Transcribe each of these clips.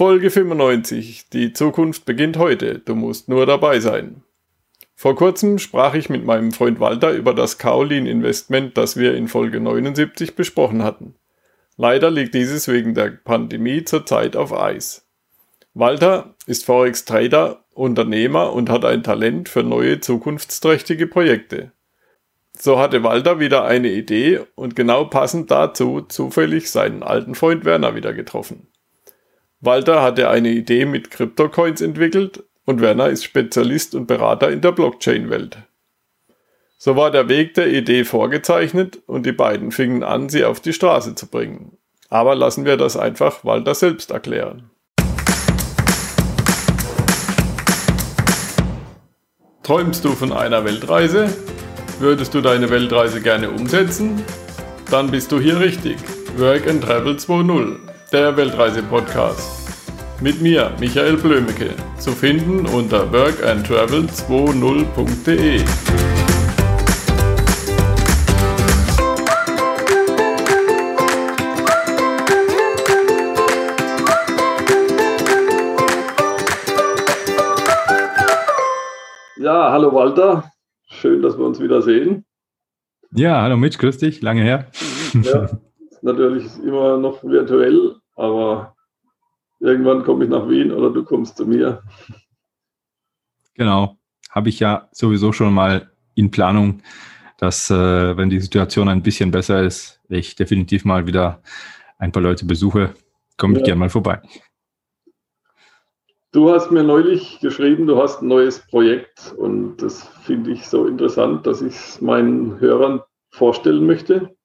Folge 95. Die Zukunft beginnt heute. Du musst nur dabei sein. Vor kurzem sprach ich mit meinem Freund Walter über das Kaolin Investment, das wir in Folge 79 besprochen hatten. Leider liegt dieses wegen der Pandemie zurzeit auf Eis. Walter ist Forex Trader, Unternehmer und hat ein Talent für neue zukunftsträchtige Projekte. So hatte Walter wieder eine Idee und genau passend dazu zufällig seinen alten Freund Werner wieder getroffen. Walter hatte eine Idee mit Kryptocoins entwickelt und Werner ist Spezialist und Berater in der Blockchain-Welt. So war der Weg der Idee vorgezeichnet und die beiden fingen an, sie auf die Straße zu bringen. Aber lassen wir das einfach Walter selbst erklären. Träumst du von einer Weltreise? Würdest du deine Weltreise gerne umsetzen? Dann bist du hier richtig. Work and Travel 2.0, der Weltreise-Podcast. Mit mir, Michael Blömecke, zu finden unter workandtravel20.de. Ja, hallo Walter. Schön, dass wir uns wieder sehen. Ja, hallo Mitch, grüß dich. Lange her. Ja, natürlich immer noch virtuell, aber irgendwann komme ich nach Wien oder du kommst zu mir. Genau, habe ich ja sowieso schon mal in Planung, dass, äh, wenn die Situation ein bisschen besser ist, ich definitiv mal wieder ein paar Leute besuche. Komme ich ja. gerne mal vorbei. Du hast mir neulich geschrieben, du hast ein neues Projekt und das finde ich so interessant, dass ich es meinen Hörern vorstellen möchte.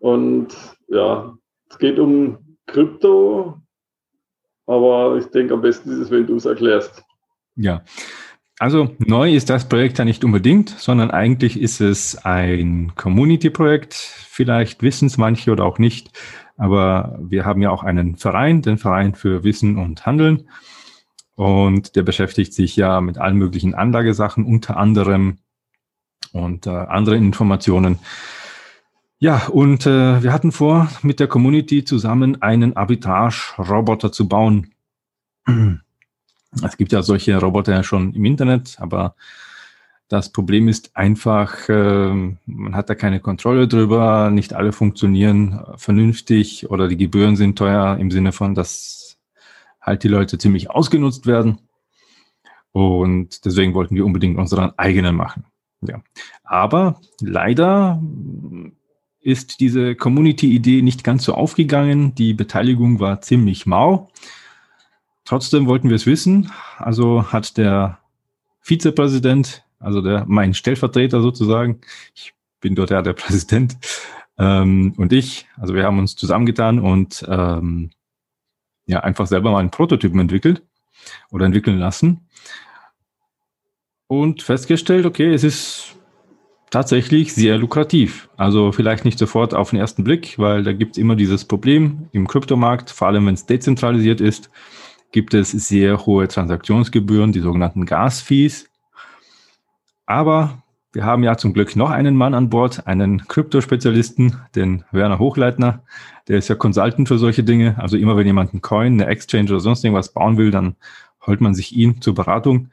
Und ja, es geht um Krypto, aber ich denke, am besten ist es, wenn du es erklärst. Ja, also neu ist das Projekt ja nicht unbedingt, sondern eigentlich ist es ein Community-Projekt. Vielleicht wissen es manche oder auch nicht, aber wir haben ja auch einen Verein, den Verein für Wissen und Handeln. Und der beschäftigt sich ja mit allen möglichen Anlagesachen, unter anderem und äh, anderen Informationen. Ja, und äh, wir hatten vor, mit der Community zusammen einen Arbitrage-Roboter zu bauen. Es gibt ja solche Roboter schon im Internet, aber das Problem ist einfach, äh, man hat da keine Kontrolle drüber, nicht alle funktionieren vernünftig oder die Gebühren sind teuer im Sinne von, dass halt die Leute ziemlich ausgenutzt werden. Und deswegen wollten wir unbedingt unseren eigenen machen. Ja. Aber leider ist diese Community-Idee nicht ganz so aufgegangen. Die Beteiligung war ziemlich mau. Trotzdem wollten wir es wissen. Also hat der Vizepräsident, also der, mein Stellvertreter sozusagen, ich bin dort ja der Präsident, ähm, und ich, also wir haben uns zusammengetan und ähm, ja einfach selber mal einen Prototypen entwickelt oder entwickeln lassen und festgestellt, okay, es ist tatsächlich sehr lukrativ. Also vielleicht nicht sofort auf den ersten Blick, weil da gibt es immer dieses Problem im Kryptomarkt, vor allem wenn es dezentralisiert ist, gibt es sehr hohe Transaktionsgebühren, die sogenannten Gas-Fees. Aber wir haben ja zum Glück noch einen Mann an Bord, einen Kryptospezialisten, den Werner Hochleitner. Der ist ja Consultant für solche Dinge. Also immer wenn jemand einen Coin, eine Exchange oder sonst irgendwas bauen will, dann holt man sich ihn zur Beratung.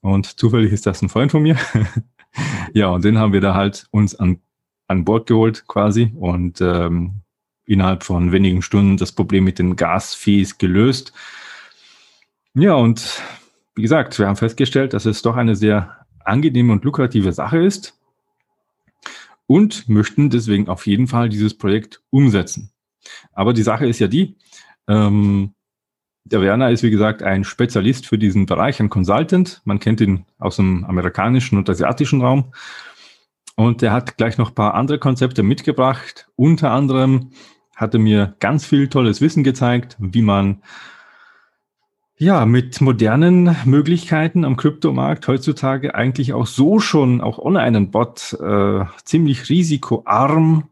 Und zufällig ist das ein Freund von mir. ja, und den haben wir da halt uns an, an Bord geholt quasi und ähm, innerhalb von wenigen Stunden das Problem mit den Gasfees gelöst. Ja, und wie gesagt, wir haben festgestellt, dass es doch eine sehr angenehme und lukrative Sache ist und möchten deswegen auf jeden Fall dieses Projekt umsetzen. Aber die Sache ist ja die, ähm, der Werner ist, wie gesagt, ein Spezialist für diesen Bereich, ein Consultant. Man kennt ihn aus dem amerikanischen und asiatischen Raum. Und er hat gleich noch ein paar andere Konzepte mitgebracht. Unter anderem hat er mir ganz viel tolles Wissen gezeigt, wie man ja mit modernen Möglichkeiten am Kryptomarkt heutzutage eigentlich auch so schon, auch ohne einen Bot, äh, ziemlich risikoarm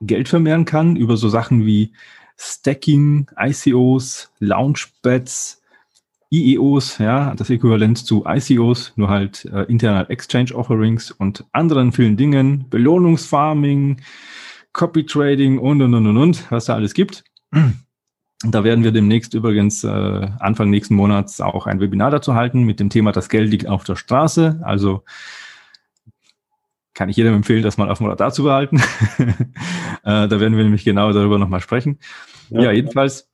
Geld vermehren kann über so Sachen wie Stacking, ICOs, Launchpads, IEOs, ja, das Äquivalent zu ICOs, nur halt äh, Internal Exchange Offerings und anderen vielen Dingen, Belohnungsfarming, Copy Trading und und und und und, was da alles gibt. Da werden wir demnächst übrigens äh, Anfang nächsten Monats auch ein Webinar dazu halten mit dem Thema Das Geld liegt auf der Straße. Also kann ich jedem empfehlen, das mal auf dem Radar zu behalten. äh, da werden wir nämlich genau darüber nochmal sprechen. Ja, ja jedenfalls,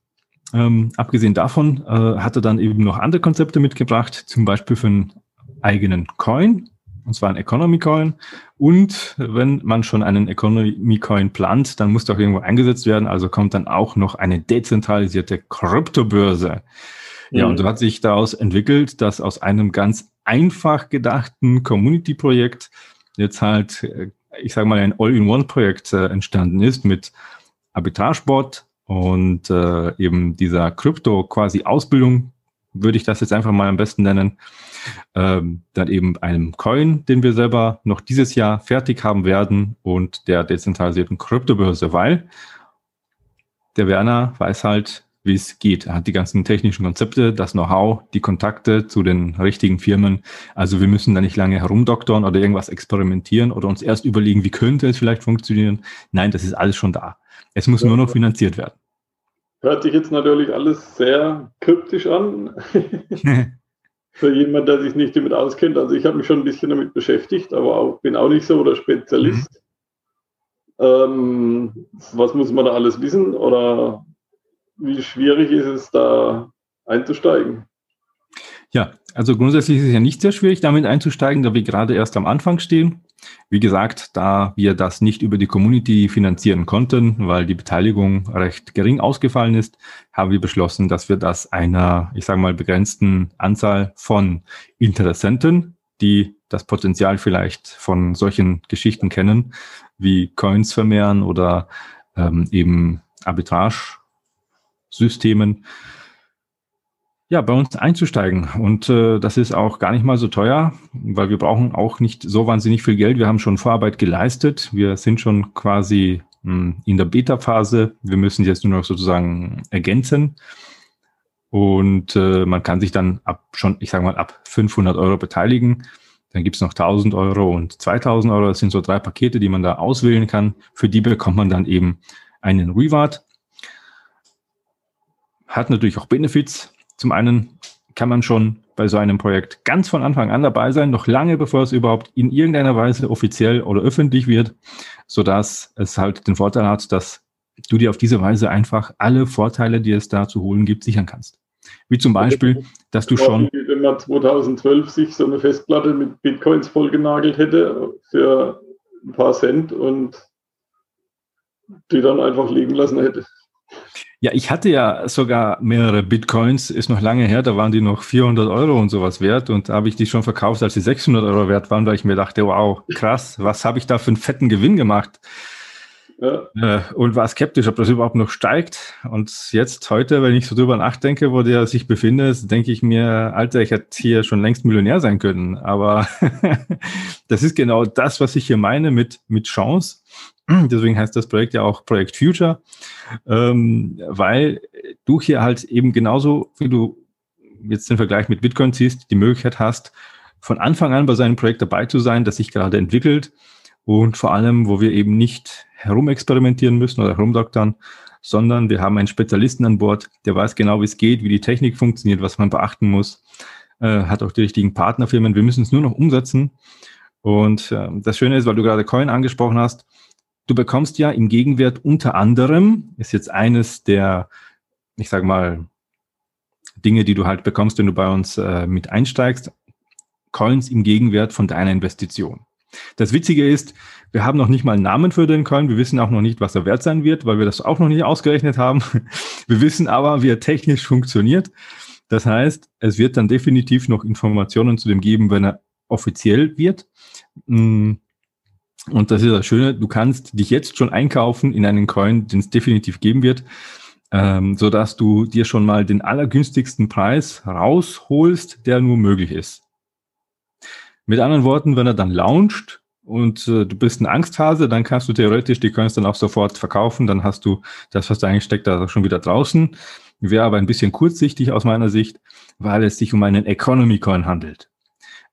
ähm, abgesehen davon, äh, hat er dann eben noch andere Konzepte mitgebracht, zum Beispiel für einen eigenen Coin, und zwar ein Economy Coin. Und wenn man schon einen Economy Coin plant, dann muss doch irgendwo eingesetzt werden. Also kommt dann auch noch eine dezentralisierte Kryptobörse. Ja, mhm. und so hat sich daraus entwickelt, dass aus einem ganz einfach gedachten Community-Projekt jetzt halt, äh, ich sage mal, ein All-in-One-Projekt äh, entstanden ist mit Arbitragebot und äh, eben dieser Krypto quasi Ausbildung, würde ich das jetzt einfach mal am besten nennen. Ähm, dann eben einem Coin, den wir selber noch dieses Jahr fertig haben werden und der dezentralisierten Kryptobörse, weil der Werner weiß halt, wie es geht. Er hat die ganzen technischen Konzepte, das Know-how, die Kontakte zu den richtigen Firmen. Also wir müssen da nicht lange herumdoktern oder irgendwas experimentieren oder uns erst überlegen, wie könnte es vielleicht funktionieren. Nein, das ist alles schon da. Es muss ja. nur noch finanziert werden. Hört sich jetzt natürlich alles sehr kryptisch an. Für jemand, der sich nicht damit auskennt. Also ich habe mich schon ein bisschen damit beschäftigt, aber auch, bin auch nicht so der Spezialist. Mhm. Ähm, was muss man da alles wissen? Oder wie schwierig ist es da einzusteigen? Ja, also grundsätzlich ist es ja nicht sehr schwierig, damit einzusteigen, da wir gerade erst am Anfang stehen. Wie gesagt, da wir das nicht über die Community finanzieren konnten, weil die Beteiligung recht gering ausgefallen ist, haben wir beschlossen, dass wir das einer, ich sage mal, begrenzten Anzahl von Interessenten, die das Potenzial vielleicht von solchen Geschichten kennen, wie Coins vermehren oder ähm, eben Arbitrage Systemen ja, bei uns einzusteigen. Und äh, das ist auch gar nicht mal so teuer, weil wir brauchen auch nicht so wahnsinnig viel Geld. Wir haben schon Vorarbeit geleistet. Wir sind schon quasi mh, hm, in der Beta-Phase. Wir müssen jetzt nur noch sozusagen ergänzen. Und äh, man kann sich dann ab schon, ich sage mal, ab 500 Euro beteiligen. Dann gibt's noch 1000 Euro und 2000 Euro. Das sind so drei Pakete, die man da auswählen kann. Für die bekommt man dann eben einen Reward. Hat natürlich auch Benefits. Zum einen kann man schon bei so einem Projekt ganz von Anfang an dabei sein, noch lange bevor es überhaupt in irgendeiner Weise offiziell oder öffentlich wird, so dass es halt den Vorteil hat, dass du dir auf diese Weise einfach alle Vorteile, die es da zu holen gibt, sichern kannst. Wie zum Beispiel, dass du schon. Wenn man 2012 sich so eine Festplatte mit Bitcoins vollgenagelt hätte für ein paar Cent und die dann einfach liegen lassen hätte. Ja, ich hatte ja sogar mehrere Bitcoins, ist noch lange her, da waren die noch 400 Euro und sowas wert und da habe ich die schon verkauft, als die 600 Euro wert waren, weil ich mir dachte, wow, krass, was habe ich da für einen fetten Gewinn gemacht? Ja. Äh, und war skeptisch, ob das überhaupt noch steigt. Und jetzt, heute, wenn ich so drüber nachdenke, wo der sich befindet, denke ich mir, Alter, ich hätte hier schon längst Millionär sein können. Aber das ist genau das, was ich hier meine mit, mit Chance. Deswegen heißt das Projekt ja auch Projekt Future, ähm, weil du hier halt eben genauso, wie du jetzt den Vergleich mit Bitcoin ziehst, die Möglichkeit hast, von Anfang an bei seinem Projekt dabei zu sein, das sich gerade entwickelt und vor allem, wo wir eben nicht herumexperimentieren müssen oder herumdoktern, sondern wir haben einen Spezialisten an Bord, der weiß genau, wie es geht, wie die Technik funktioniert, was man beachten muss, äh, hat auch die richtigen Partnerfirmen. Wir müssen es nur noch umsetzen. Und äh, das Schöne ist, weil du gerade Coin angesprochen hast, Du bekommst ja im Gegenwert unter anderem, ist jetzt eines der, ich sage mal, Dinge, die du halt bekommst, wenn du bei uns äh, mit einsteigst, Coins im Gegenwert von deiner Investition. Das Witzige ist, wir haben noch nicht mal einen Namen für den Coin. Wir wissen auch noch nicht, was er wert sein wird, weil wir das auch noch nicht ausgerechnet haben. Wir wissen aber, wie er technisch funktioniert. Das heißt, es wird dann definitiv noch Informationen zu dem geben, wenn er offiziell wird. Hm, und das ist das Schöne, du kannst dich jetzt schon einkaufen in einen Coin, den es definitiv geben wird, ähm, so dass du dir schon mal den allergünstigsten Preis rausholst, der nur möglich ist. Mit anderen Worten, wenn er dann launcht und äh, du bist ein Angsthase, dann kannst du theoretisch die Coins dann auch sofort verkaufen, dann hast du das, was da eingesteckt da schon wieder draußen. Wäre aber ein bisschen kurzsichtig aus meiner Sicht, weil es sich um einen Economy Coin handelt.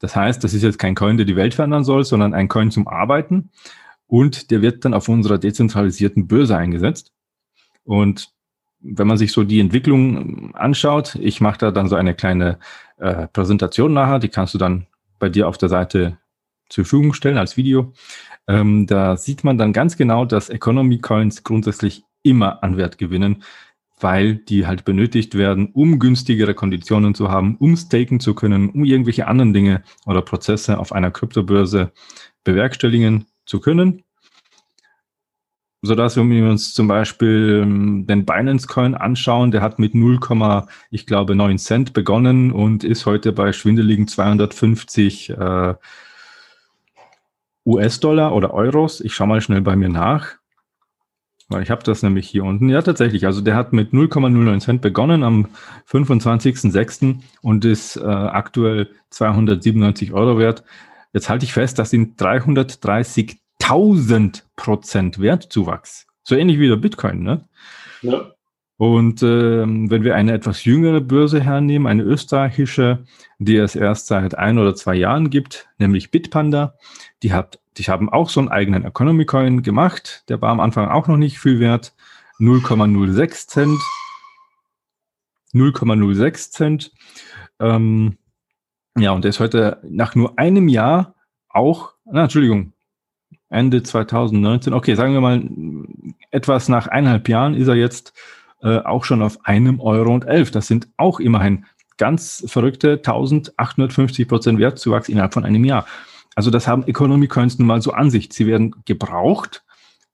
Das heißt, das ist jetzt kein Coin, der die Welt verändern soll, sondern ein Coin zum Arbeiten. Und der wird dann auf unserer dezentralisierten Börse eingesetzt. Und wenn man sich so die Entwicklung anschaut, ich mache da dann so eine kleine äh, Präsentation nachher, die kannst du dann bei dir auf der Seite zur Verfügung stellen als Video. Ähm, da sieht man dann ganz genau, dass Economy Coins grundsätzlich immer an Wert gewinnen, weil die halt benötigt werden, um günstigere Konditionen zu haben, um staken zu können, um irgendwelche anderen Dinge oder Prozesse auf einer Kryptobörse bewerkstelligen zu können. Sodass, wenn wir uns zum Beispiel ähm, den Binance Coin anschauen, der hat mit 0, ich glaube 9 Cent begonnen und ist heute bei schwindeligen 250 äh, US-Dollar oder Euros. Ich schaue mal schnell bei mir nach. Weil ich habe das nämlich hier unten. Ja, tatsächlich. Also der hat mit 0,09 Cent begonnen am 25.06. und ist äh, aktuell 297 Euro wert. Jetzt halte ich fest, das sind 330.000 Prozent Wertzuwachs. So ähnlich wie der Bitcoin, ne? Ja. Und ähm, wenn wir eine etwas jüngere Börse hernehmen, eine österreichische, die es erst seit ein oder zwei Jahren gibt, nämlich Bitpanda, die hat, die haben auch so einen eigenen Economy Coin gemacht. Der war am Anfang auch noch nicht viel wert. 0,06 Cent. 0,06 Cent. Ähm, ja, und der ist heute nach nur einem Jahr auch, na, Entschuldigung, Ende 2019, okay, sagen wir mal, etwas nach eineinhalb Jahren ist er jetzt äh, auch schon auf einem Euro und elf. Das sind auch immerhin ganz verrückte 1850 Prozent Wertzuwachs innerhalb von einem Jahr. Also das haben Economy Coins nun mal so an sich. Sie werden gebraucht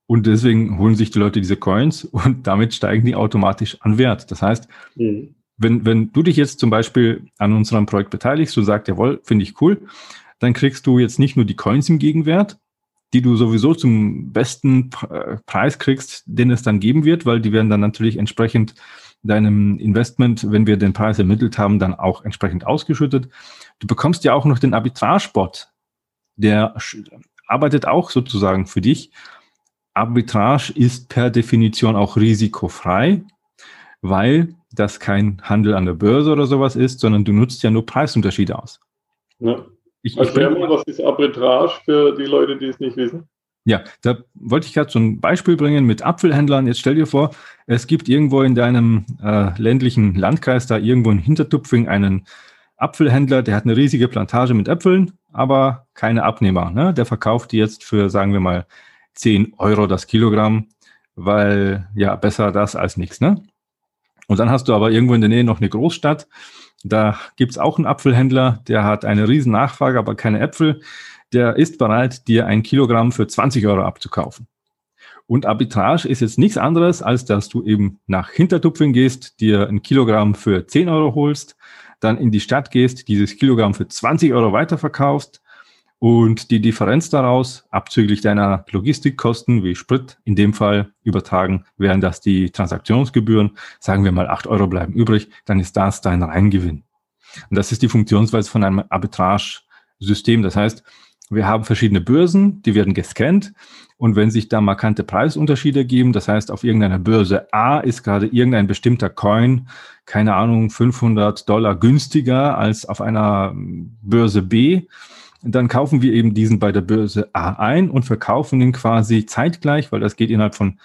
und deswegen holen sich die Leute diese Coins und damit steigen die automatisch an Wert. Das heißt, mhm. wenn, wenn du dich jetzt zum Beispiel an unserem Projekt beteiligst und sagst, jawohl, finde ich cool, dann kriegst du jetzt nicht nur die Coins im Gegenwert, die du sowieso zum besten Preis kriegst, den es dann geben wird, weil die werden dann natürlich entsprechend deinem Investment, wenn wir den Preis ermittelt haben, dann auch entsprechend ausgeschüttet. Du bekommst ja auch noch den Arbitragebot, der arbeitet auch sozusagen für dich. Arbitrage ist per Definition auch risikofrei, weil das kein Handel an der Börse oder sowas ist, sondern du nutzt ja nur Preisunterschiede aus. Ja. Ich, Erklär mal, was ist Arbitrage für die Leute, die es nicht wissen? Ja, da wollte ich gerade so ein Beispiel bringen mit Apfelhändlern. Jetzt stell dir vor, es gibt irgendwo in deinem äh, ländlichen Landkreis, da irgendwo in Hintertupfing, einen Apfelhändler, der hat eine riesige Plantage mit Äpfeln, aber keine Abnehmer. Ne? Der verkauft die jetzt für, sagen wir mal, 10 Euro das Kilogramm, weil ja, besser das als nichts. Ne? Und dann hast du aber irgendwo in der Nähe noch eine Großstadt, da gibt's auch einen Apfelhändler, der hat eine riesen Nachfrage, aber keine Äpfel. Der ist bereit, dir ein Kilogramm für 20 Euro abzukaufen. Und Arbitrage ist jetzt nichts anderes, als dass du eben nach Hintertupfing gehst, dir ein Kilogramm für 10 Euro holst, dann in die Stadt gehst, dieses Kilogramm für 20 Euro weiterverkaufst und die Differenz daraus, abzüglich deiner Logistikkosten wie Sprit, in dem Fall übertragen, wären das die Transaktionsgebühren, sagen wir mal 8 Euro bleiben übrig, dann ist das dein Reingewinn. Und das ist die Funktionsweise von einem Arbitrage-System. Das heißt, wir haben verschiedene Börsen, die werden gescannt. Und wenn sich da markante Preisunterschiede geben, das heißt, auf irgendeiner Börse A ist gerade irgendein bestimmter Coin, keine Ahnung, 500 Dollar günstiger als auf einer Börse B, dann kaufen wir eben diesen bei der Börse A ein und verkaufen ihn quasi zeitgleich, weil das geht innerhalb von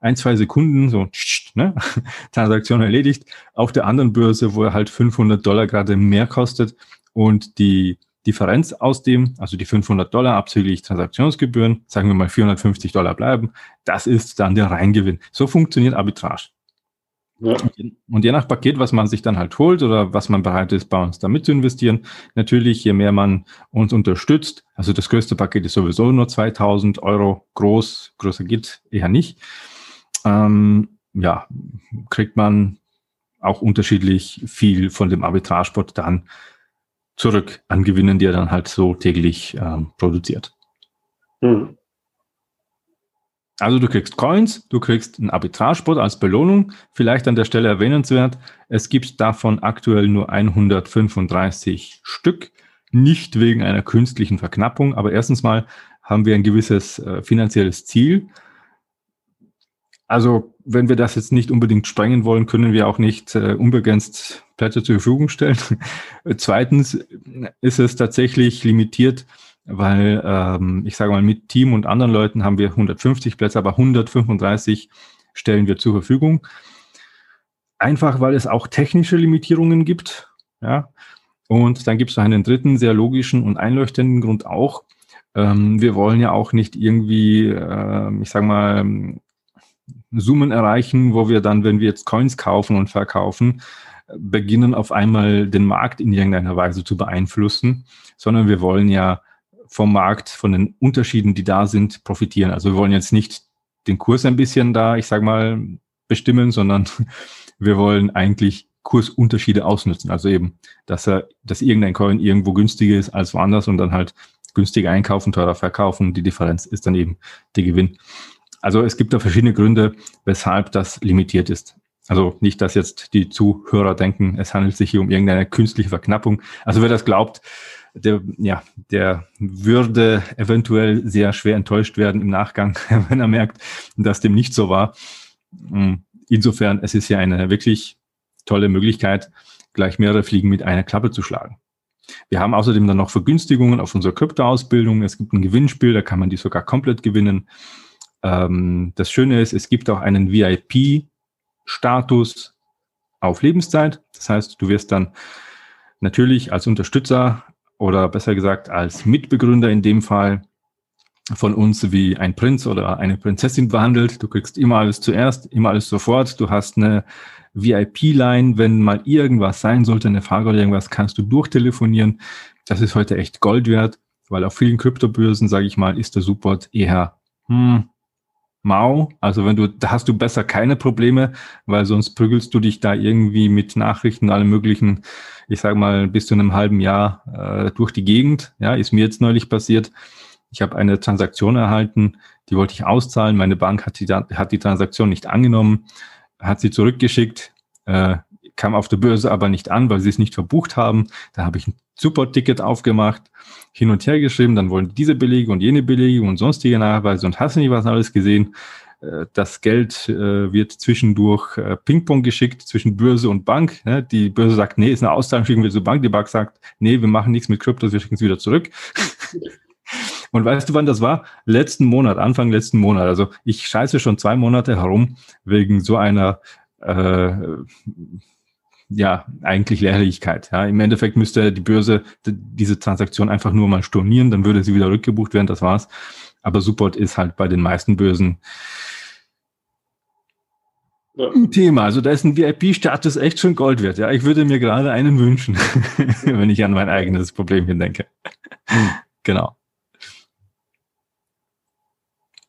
ein, zwei Sekunden, so ne? Transaktion erledigt, auf der anderen Börse, wo er halt 500 Dollar gerade mehr kostet und die Differenz aus dem, also die 500 Dollar abzüglich Transaktionsgebühren, sagen wir mal 450 Dollar bleiben, das ist dann der Reingewinn. So funktioniert Arbitrage. Ja. Und je nach Paket, was man sich dann halt holt oder was man bereit ist, bei uns damit zu investieren, natürlich, je mehr man uns unterstützt, also das größte Paket ist sowieso nur 2000 Euro groß, größer geht eher nicht, ähm, ja, kriegt man auch unterschiedlich viel von dem Arbitragesport dann zurück an Gewinnen, die er dann halt so täglich ähm, produziert. Hm. Also du kriegst Coins, du kriegst einen Arbitragebot als Belohnung. Vielleicht an der Stelle erwähnenswert, es gibt davon aktuell nur 135 Stück, nicht wegen einer künstlichen Verknappung, aber erstens mal haben wir ein gewisses äh, finanzielles Ziel. Also wenn wir das jetzt nicht unbedingt sprengen wollen, können wir auch nicht äh, unbegrenzt Plätze zur Verfügung stellen. Zweitens ist es tatsächlich limitiert weil ähm, ich sage mal, mit Team und anderen Leuten haben wir 150 Plätze, aber 135 stellen wir zur Verfügung. einfach weil es auch technische Limitierungen gibt. Ja. Und dann gibt es einen dritten, sehr logischen und einleuchtenden Grund auch. Ähm, wir wollen ja auch nicht irgendwie, äh, ich sag mal, Summen erreichen, wo wir dann, wenn wir jetzt Coins kaufen und verkaufen, beginnen auf einmal den Markt in irgendeiner Weise zu beeinflussen, sondern wir wollen ja vom Markt, von den Unterschieden, die da sind, profitieren. Also wir wollen jetzt nicht den Kurs ein bisschen da, ich sag mal, bestimmen, sondern wir wollen eigentlich Kursunterschiede ausnutzen. Also eben, dass er, dass irgendein Coin irgendwo günstiger ist als woanders und dann halt günstiger einkaufen, teurer verkaufen. Die Differenz ist dann eben der Gewinn. Also es gibt da verschiedene Gründe, weshalb das limitiert ist. Also nicht, dass jetzt die Zuhörer denken, es handelt sich hier um irgendeine künstliche Verknappung. Also wer das glaubt, der, ja, der würde eventuell sehr schwer enttäuscht werden im Nachgang, wenn er merkt, dass dem nicht so war. Hm, insofern, es ist ja eine wirklich tolle Möglichkeit, gleich mehrere Fliegen mit einer Klappe zu schlagen. Wir haben außerdem dann noch Vergünstigungen auf unserer Kryptoausbildung. Es gibt ein Gewinnspiel, da kann man die sogar komplett gewinnen. Ähm, das Schöne ist, es gibt auch einen VIP-Status auf Lebenszeit. Das heißt, du wirst dann natürlich als Unterstützer oder besser gesagt als Mitbegründer in dem Fall von uns wie ein Prinz oder eine Prinzessin behandelt. Du kriegst immer alles zuerst, immer alles sofort. Du hast eine VIP-Line, wenn mal irgendwas sein sollte, eine Frage oder irgendwas, kannst du durchtelefonieren. Das ist heute echt Gold wert, weil auf vielen Kryptobörsen, sage ich mal, ist der Support eher hm, mau. Also wenn du, da hast du besser keine Probleme, weil sonst prügelst du dich da irgendwie mit Nachrichten, allem möglichen, ich sage mal, bis zu einem halben Jahr äh, durch die Gegend. Ja, ist mir jetzt neulich passiert. Ich habe eine Transaktion erhalten, die wollte ich auszahlen. Meine Bank hat die, hat die Transaktion nicht angenommen, hat sie zurückgeschickt, äh, kam auf der Börse aber nicht an, weil sie es nicht verbucht haben. Da habe ich Support-Ticket aufgemacht, hin und her geschrieben, dann wollen diese Belege und jene Belege und sonstige Nachweise und hast du nicht was alles gesehen. Äh, das Geld äh, wird zwischendurch äh, Ping-Pong geschickt zwischen Börse und Bank. Die Börse sagt, nee, ist eine Auszahlung, schicken wir zur Bank. Die Bank sagt, nee, wir machen nichts mit Kryptos, wir schicken es wieder zurück. Und weißt du, wann das war? Letzten Monat, Anfang letzten Monat. Also ich scheiße schon zwei Monate herum wegen so einer äh, ja, eigentlich Lehrlichkeit. Ja. Im Endeffekt müsste die Börse diese Transaktion einfach nur mal stornieren, dann würde sie wieder rückgebucht werden, das war's. Aber Support ist halt bei den meisten Börsen ja. ein Thema. Also da ist ein VIP-Status echt schon Gold wert. Ja, ich würde mir gerade einen wünschen, wenn ich an mein eigenes Problem hier denke. genau.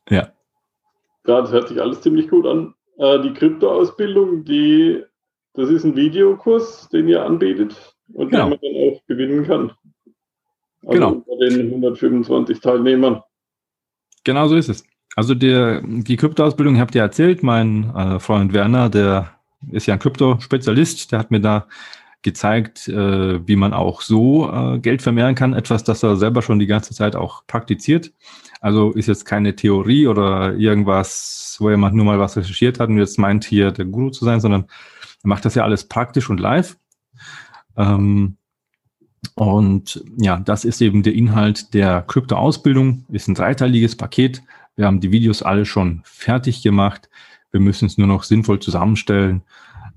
Ja. Ja, das hört sich alles ziemlich gut an. Äh, die Kryptoausbildung, die das ist ein Videokurs, den ihr anbietet und genau. den man dann auch gewinnen kann. Also genau. Unter den 125 Teilnehmern. Genau so ist es. Also der, die Kryptoausbildung, habt ihr erzählt, mein äh, Freund Werner, der ist ja ein Krypto-Spezialist, der hat mir da gezeigt, äh, wie man auch so äh, Geld vermehren kann. Etwas, das er selber schon die ganze Zeit auch praktiziert. Also ist jetzt keine Theorie oder irgendwas, wo jemand nur mal was recherchiert hat und jetzt meint, hier der Guru zu sein, sondern er macht das ja alles praktisch und live. Ähm, und ja, das ist eben der Inhalt der Krypto-Ausbildung. Ist ein dreiteiliges Paket. Wir haben die Videos alle schon fertig gemacht. Wir müssen es nur noch sinnvoll zusammenstellen.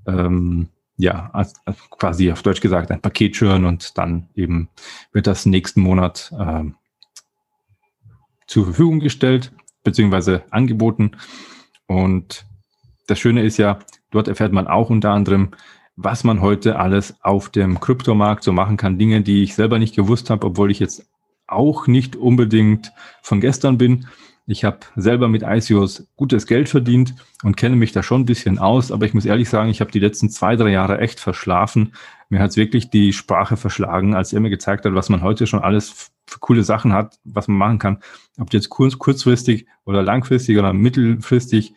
Ähm, ja, als, als quasi auf Deutsch gesagt ein Paket schüren und dann eben wird das nächsten Monat ähm, zur Verfügung gestellt beziehungsweise angeboten. Und das Schöne ist ja, Dort erfährt man auch unter anderem, was man heute alles auf dem Kryptomarkt so machen kann. Dinge, die ich selber nicht gewusst habe, obwohl ich jetzt auch nicht unbedingt von gestern bin. Ich habe selber mit ICOs gutes Geld verdient und kenne mich da schon ein bisschen aus, aber ich muss ehrlich sagen, ich habe die letzten zwei, drei Jahre echt verschlafen. Mir hat es wirklich die Sprache verschlagen, als er mir gezeigt hat, was man heute schon alles für coole Sachen hat, was man machen kann. Ob jetzt kurz, kurzfristig oder langfristig oder mittelfristig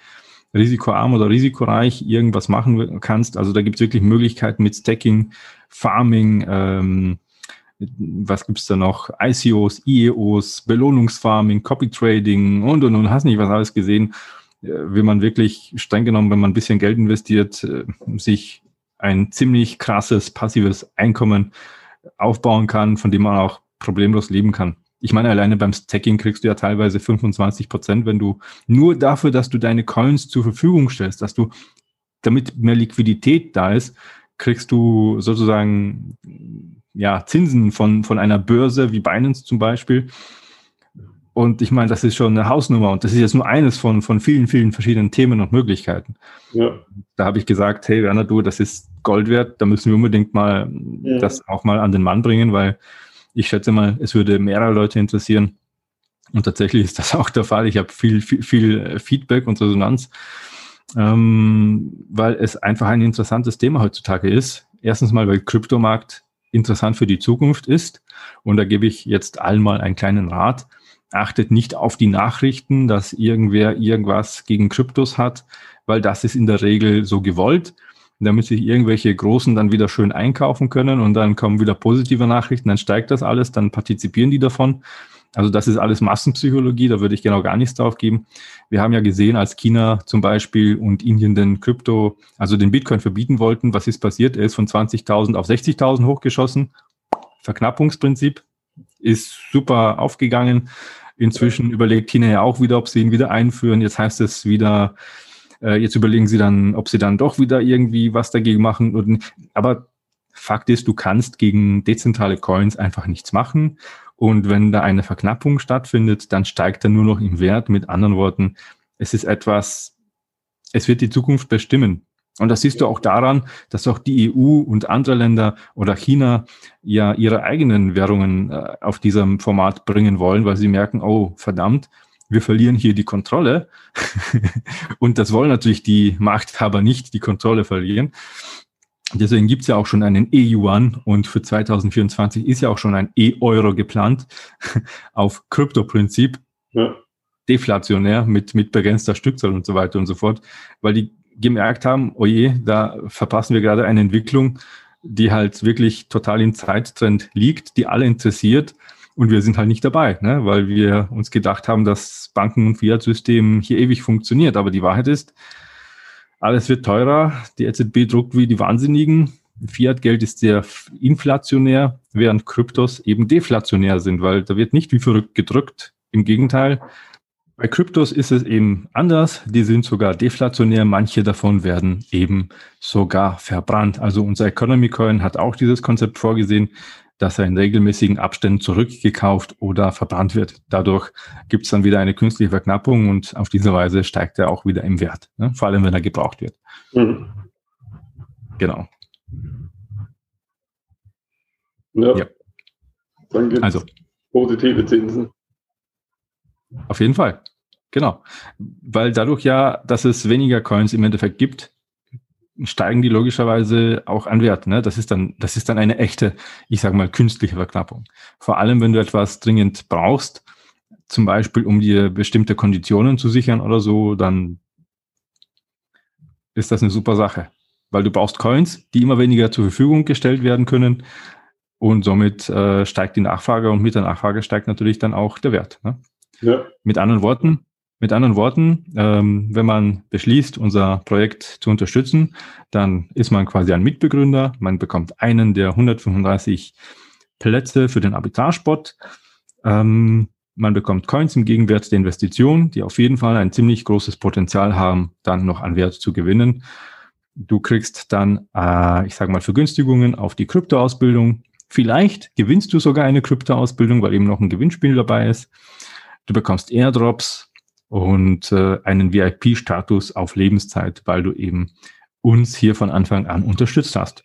risikoarm oder risikoreich irgendwas machen kannst. Also da gibt es wirklich Möglichkeiten mit Stacking, Farming, ähm, was gibt's da noch? ICOs, IEOs, Belohnungsfarming, Copy Trading und und und hast nicht was alles gesehen, äh, wie man wirklich streng genommen, wenn man ein bisschen Geld investiert, äh, sich ein ziemlich krasses passives Einkommen aufbauen kann, von dem man auch problemlos leben kann. Ich meine, alleine beim Stacking kriegst du ja teilweise 25 Prozent, wenn du nur dafür, dass du deine Coins zur Verfügung stellst, dass du damit mehr Liquidität da ist, kriegst du sozusagen ja, Zinsen von, von einer Börse wie Binance zum Beispiel. Und ich meine, das ist schon eine Hausnummer und das ist jetzt nur eines von, von vielen, vielen verschiedenen Themen und Möglichkeiten. Ja. Da habe ich gesagt, hey Werner, du, das ist Gold wert, da müssen wir unbedingt mal ja. das auch mal an den Mann bringen, weil ich schätze mal, es würde mehrere Leute interessieren. Und tatsächlich ist das auch der Fall. Ich habe viel, viel, viel Feedback und Resonanz, ähm, weil es einfach ein interessantes Thema heutzutage ist. Erstens mal, weil Kryptomarkt interessant für die Zukunft ist. Und da gebe ich jetzt allen mal einen kleinen Rat. Achtet nicht auf die Nachrichten, dass irgendwer irgendwas gegen Kryptos hat, weil das ist in der Regel so gewollt, damit sich irgendwelche Großen dann wieder schön einkaufen können und dann kommen wieder positive Nachrichten, dann steigt das alles, dann partizipieren die davon. Also das ist alles Massenpsychologie, da würde ich genau gar nichts drauf geben. Wir haben ja gesehen, als China zum Beispiel und Indien den Krypto, also den Bitcoin verbieten wollten, was ist passiert? Er ist von 20.000 auf 60.000 hochgeschossen. Verknappungsprinzip ist super aufgegangen. Inzwischen überlegt China ja auch wieder, ob sie ihn wieder einführen. Jetzt heißt es wieder, äh, jetzt überlegen sie dann, ob sie dann doch wieder irgendwie was dagegen machen. Und, aber Fakt ist, du kannst gegen dezentrale Coins einfach nichts machen. Und wenn da eine Verknappung stattfindet, dann steigt er nur noch im Wert. Mit anderen Worten, es ist etwas, es wird die Zukunft bestimmen. Und das siehst du auch daran, dass auch die EU und andere Länder oder China ja ihre eigenen Währungen äh, auf diesem Format bringen wollen, weil sie merken, oh, verdammt, wir verlieren hier die Kontrolle. und das wollen natürlich die Machthaber nicht, die Kontrolle verlieren. Deswegen gibt es ja auch schon einen E-Yuan und für 2024 ist ja auch schon ein E-Euro geplant auf Krypto-Prinzip. Ja. Deflationär mit, mit begrenzter Stückzahl und so weiter und so fort, weil die gemerkt haben, oje, da verpassen wir gerade eine Entwicklung, die halt wirklich total im Zeittrend liegt, die alle interessiert und wir sind halt nicht dabei, ne? weil wir uns gedacht haben, dass Banken- und Fiat-System hier ewig funktioniert. Aber die Wahrheit ist, alles wird teurer. Die EZB druckt wie die Wahnsinnigen. Fiat-Geld ist sehr inflationär, während Kryptos eben deflationär sind, weil da wird nicht wie verrückt gedrückt. Im Gegenteil, bei Kryptos ist es eben anders. Die sind sogar deflationär. Manche davon werden eben sogar verbrannt. Also unser Economy Coin hat auch dieses Konzept vorgesehen dass er in regelmäßigen Abständen zurückgekauft oder verbrannt wird. Dadurch gibt es dann wieder eine künstliche Verknappung und auf diese Weise steigt er auch wieder im Wert, ne? vor allem wenn er gebraucht wird. Mhm. Genau. Ja. ja. Dann gibt es also, positive Zinsen. Auf jeden Fall. Genau. Weil dadurch ja, dass es weniger Coins im Endeffekt gibt, steigen die logischerweise auch an Wert. Ne? Das ist dann, das ist dann eine echte, ich sage mal, künstliche Verknappung. Vor allem, wenn du etwas dringend brauchst, zum Beispiel um dir bestimmte Konditionen zu sichern oder so, dann ist das eine super Sache. Weil du brauchst Coins, die immer weniger zur Verfügung gestellt werden können. Und somit äh, steigt die Nachfrage und mit der Nachfrage steigt natürlich dann auch der Wert. Ne? Ja. Mit anderen Worten, mit anderen Worten, ähm, wenn man beschließt, unser Projekt zu unterstützen, dann ist man quasi ein Mitbegründer. Man bekommt einen der 135 Plätze für den Arbitragebot. Ähm, man bekommt Coins im Gegenwert der Investition, die auf jeden Fall ein ziemlich großes Potenzial haben, dann noch an Wert zu gewinnen. Du kriegst dann, äh, ich sage mal, Vergünstigungen auf die Kryptoausbildung. Vielleicht gewinnst du sogar eine Kryptoausbildung, weil eben noch ein Gewinnspiel dabei ist. Du bekommst Airdrops, und äh, einen VIP-Status auf Lebenszeit, weil du eben uns hier von Anfang an unterstützt hast.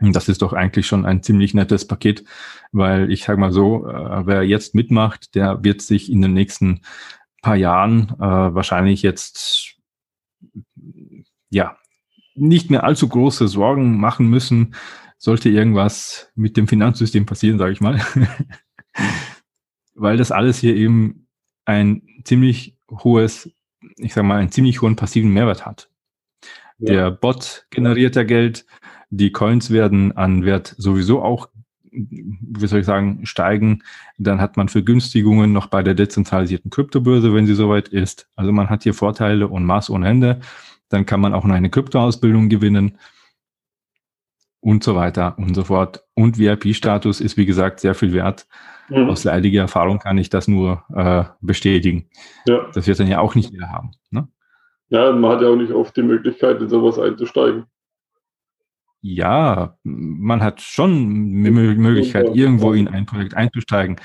Und das ist doch eigentlich schon ein ziemlich nettes Paket, weil ich sage mal so, äh, wer jetzt mitmacht, der wird sich in den nächsten paar Jahren äh, wahrscheinlich jetzt ja nicht mehr allzu große Sorgen machen müssen, sollte irgendwas mit dem Finanzsystem passieren, sage ich mal. weil das alles hier eben ein ziemlich hohes, ich sag mal, einen ziemlich hohen passiven Mehrwert hat. Ja. Der Bot generiert ja Geld, die Coins werden an Wert sowieso auch, wie soll ich sagen, steigen. Dann hat man Vergünstigungen noch bei der dezentralisierten Kryptobörse, wenn sie soweit ist. Also man hat hier Vorteile und Maß ohne Ende. Dann kann man auch noch eine Kryptoausbildung gewinnen und so weiter und so fort. Und VIP-Status ist, wie gesagt, sehr viel wert. Mhm. Aus leidiger Erfahrung kann ich das nur äh, bestätigen. Ja. Das wird dann ja auch nicht jeder haben. Ne? Ja, man hat ja auch nicht oft die Möglichkeit, in sowas einzusteigen. Ja, man hat schon die Möglichkeit, irgendwo in ein Projekt einzusteigen.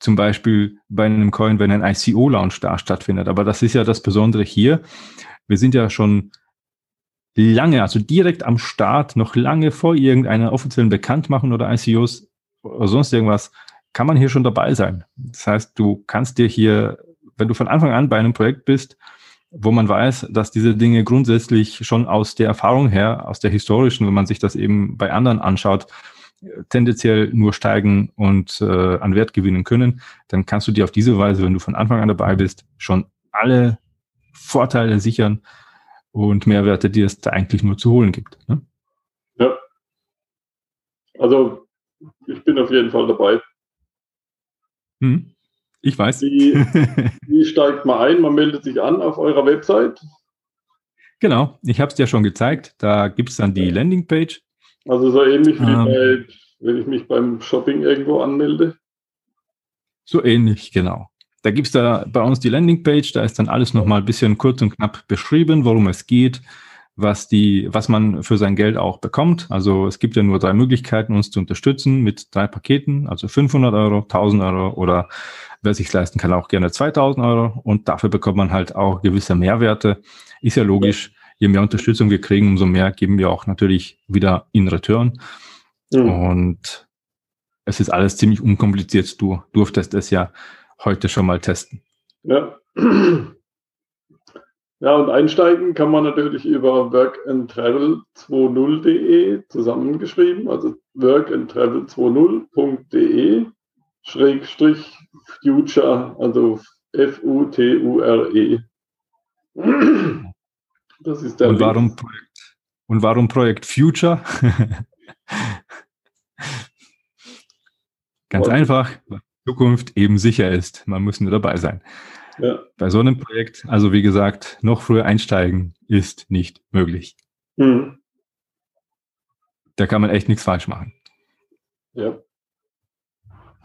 Zum Beispiel bei einem Coin, wenn ein ICO-Launch da stattfindet. Aber das ist ja das Besondere hier. Wir sind ja schon lange, also direkt am Start, noch lange vor irgendeiner offiziellen Bekanntmachung oder ICOs oder sonst irgendwas, kann man hier schon dabei sein. Das heißt, du kannst dir hier, wenn du von Anfang an bei einem Projekt bist, wo man weiß, dass diese Dinge grundsätzlich schon aus der Erfahrung her, aus der historischen, wenn man sich das eben bei anderen anschaut, tendenziell nur steigen und äh, an Wert gewinnen können, dann kannst du dir auf diese Weise, wenn du von Anfang an dabei bist, schon alle Vorteile sichern und Mehrwerte, die es da eigentlich nur zu holen gibt. Ne? Ja. Also ich bin auf jeden Fall dabei. Hm. Ich weiß. Wie, wie steigt man ein? Man meldet sich an auf eurer Website. Genau, ich habe es dir schon gezeigt. Da gibt es dann die Landingpage. Also so ähnlich wie ähm, bei, wenn ich mich beim Shopping irgendwo anmelde. So ähnlich, genau. Da gibt es da bei uns die Landingpage, da ist dann alles nochmal ein bisschen kurz und knapp beschrieben, worum es geht, was die, was man für sein Geld auch bekommt. Also es gibt ja nur drei Möglichkeiten, uns zu unterstützen mit drei Paketen, also 500 Euro, 1000 Euro oder wer sich leisten kann, auch gerne 2000 Euro. Und dafür bekommt man halt auch gewisse Mehrwerte. Ist ja logisch. Je mehr Unterstützung wir kriegen, umso mehr geben wir auch natürlich wieder in Return. Mhm. Und es ist alles ziemlich unkompliziert. Du durftest es ja heute schon mal testen. Ja. Ja, und einsteigen kann man natürlich über workandtravel20.de zusammengeschrieben, also workandtravel20.de Schrägstrich Future, also F-U-T-U-R-E. Das ist der und warum, Projekt, und warum Projekt Future? Ganz Was? einfach, weil Zukunft eben sicher ist. Man muss nur dabei sein. Ja. Bei so einem Projekt, also wie gesagt, noch früher einsteigen ist nicht möglich. Mhm. Da kann man echt nichts falsch machen. Ja.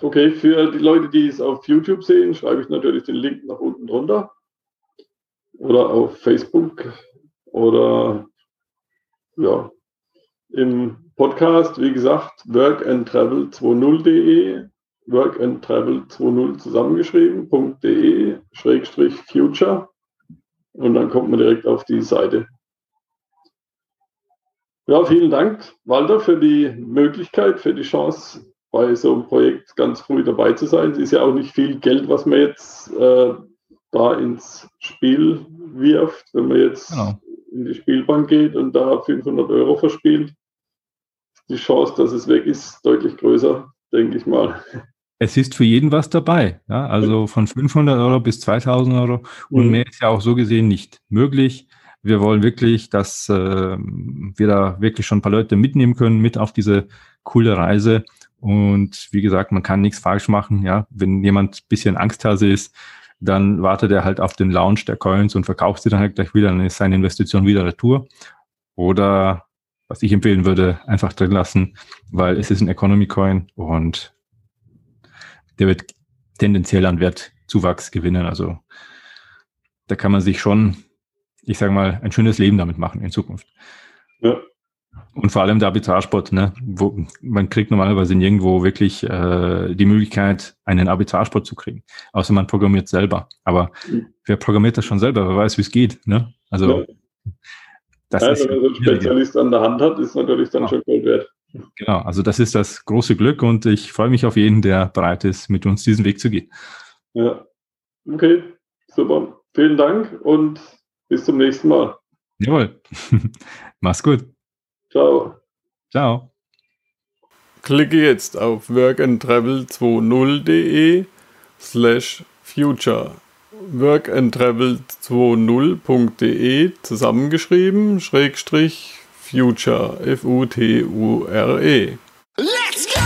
Okay, für die Leute, die es auf YouTube sehen, schreibe ich natürlich den Link nach unten drunter. Oder auf Facebook oder ja, im Podcast, wie gesagt, workandtravel20.de, workandtravel20 zusammengeschrieben.de, Schrägstrich Future. Und dann kommt man direkt auf die Seite. Ja, vielen Dank, Walter, für die Möglichkeit, für die Chance, bei so einem Projekt ganz früh dabei zu sein. Es ist ja auch nicht viel Geld, was man jetzt äh, da ins Spiel wirft, wenn man jetzt genau. in die Spielbank geht und da 500 Euro verspielt. Die Chance, dass es weg ist, deutlich größer, denke ich mal. Es ist für jeden was dabei. Ja? Also von 500 Euro bis 2000 Euro und mhm. mehr ist ja auch so gesehen nicht möglich. Wir wollen wirklich, dass äh, wir da wirklich schon ein paar Leute mitnehmen können, mit auf diese coole Reise. Und wie gesagt, man kann nichts falsch machen. Ja, wenn jemand bisschen Angsthase ist, dann wartet er halt auf den Launch der Coins und verkauft sie dann halt gleich wieder, dann ist seine Investition wieder retour. Oder was ich empfehlen würde, einfach drin lassen, weil es ist ein Economy Coin und der wird tendenziell an Wertzuwachs gewinnen. Also da kann man sich schon, ich sage mal, ein schönes Leben damit machen in Zukunft. Ja. Und vor allem der Arbitragesport, ne? Wo, man kriegt normalerweise nirgendwo wirklich äh, die Möglichkeit, einen Arbitragesport zu kriegen. Außer man programmiert selber. Aber mhm. wer programmiert das schon selber? Wer weiß, wie es geht, ne? Also, ja. das ja, ist. Wenn man so einen Spezialist an der Hand hat, ist natürlich dann genau. schon Gold wert. Genau, also das ist das große Glück und ich freue mich auf jeden, der bereit ist, mit uns diesen Weg zu gehen. Ja, okay, super. Vielen Dank und bis zum nächsten Mal. Jawohl, mach's gut. Ciao. Ciao. Klicke jetzt auf workandtravel20.de slash future workandtravel20.de zusammengeschrieben, Schrägstrich Future, F-U-T-U-R-E. Let's go!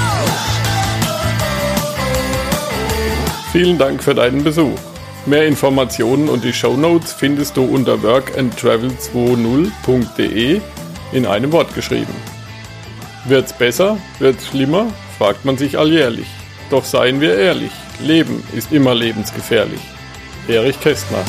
Vielen Dank für deinen Besuch. Mehr Informationen und die Show Notes findest du unter workandtravel20.de in einem Wort geschrieben. Wird's besser? Wird's schlimmer? fragt man sich alljährlich. Doch seien wir ehrlich, Leben ist immer lebensgefährlich. Erich Kästner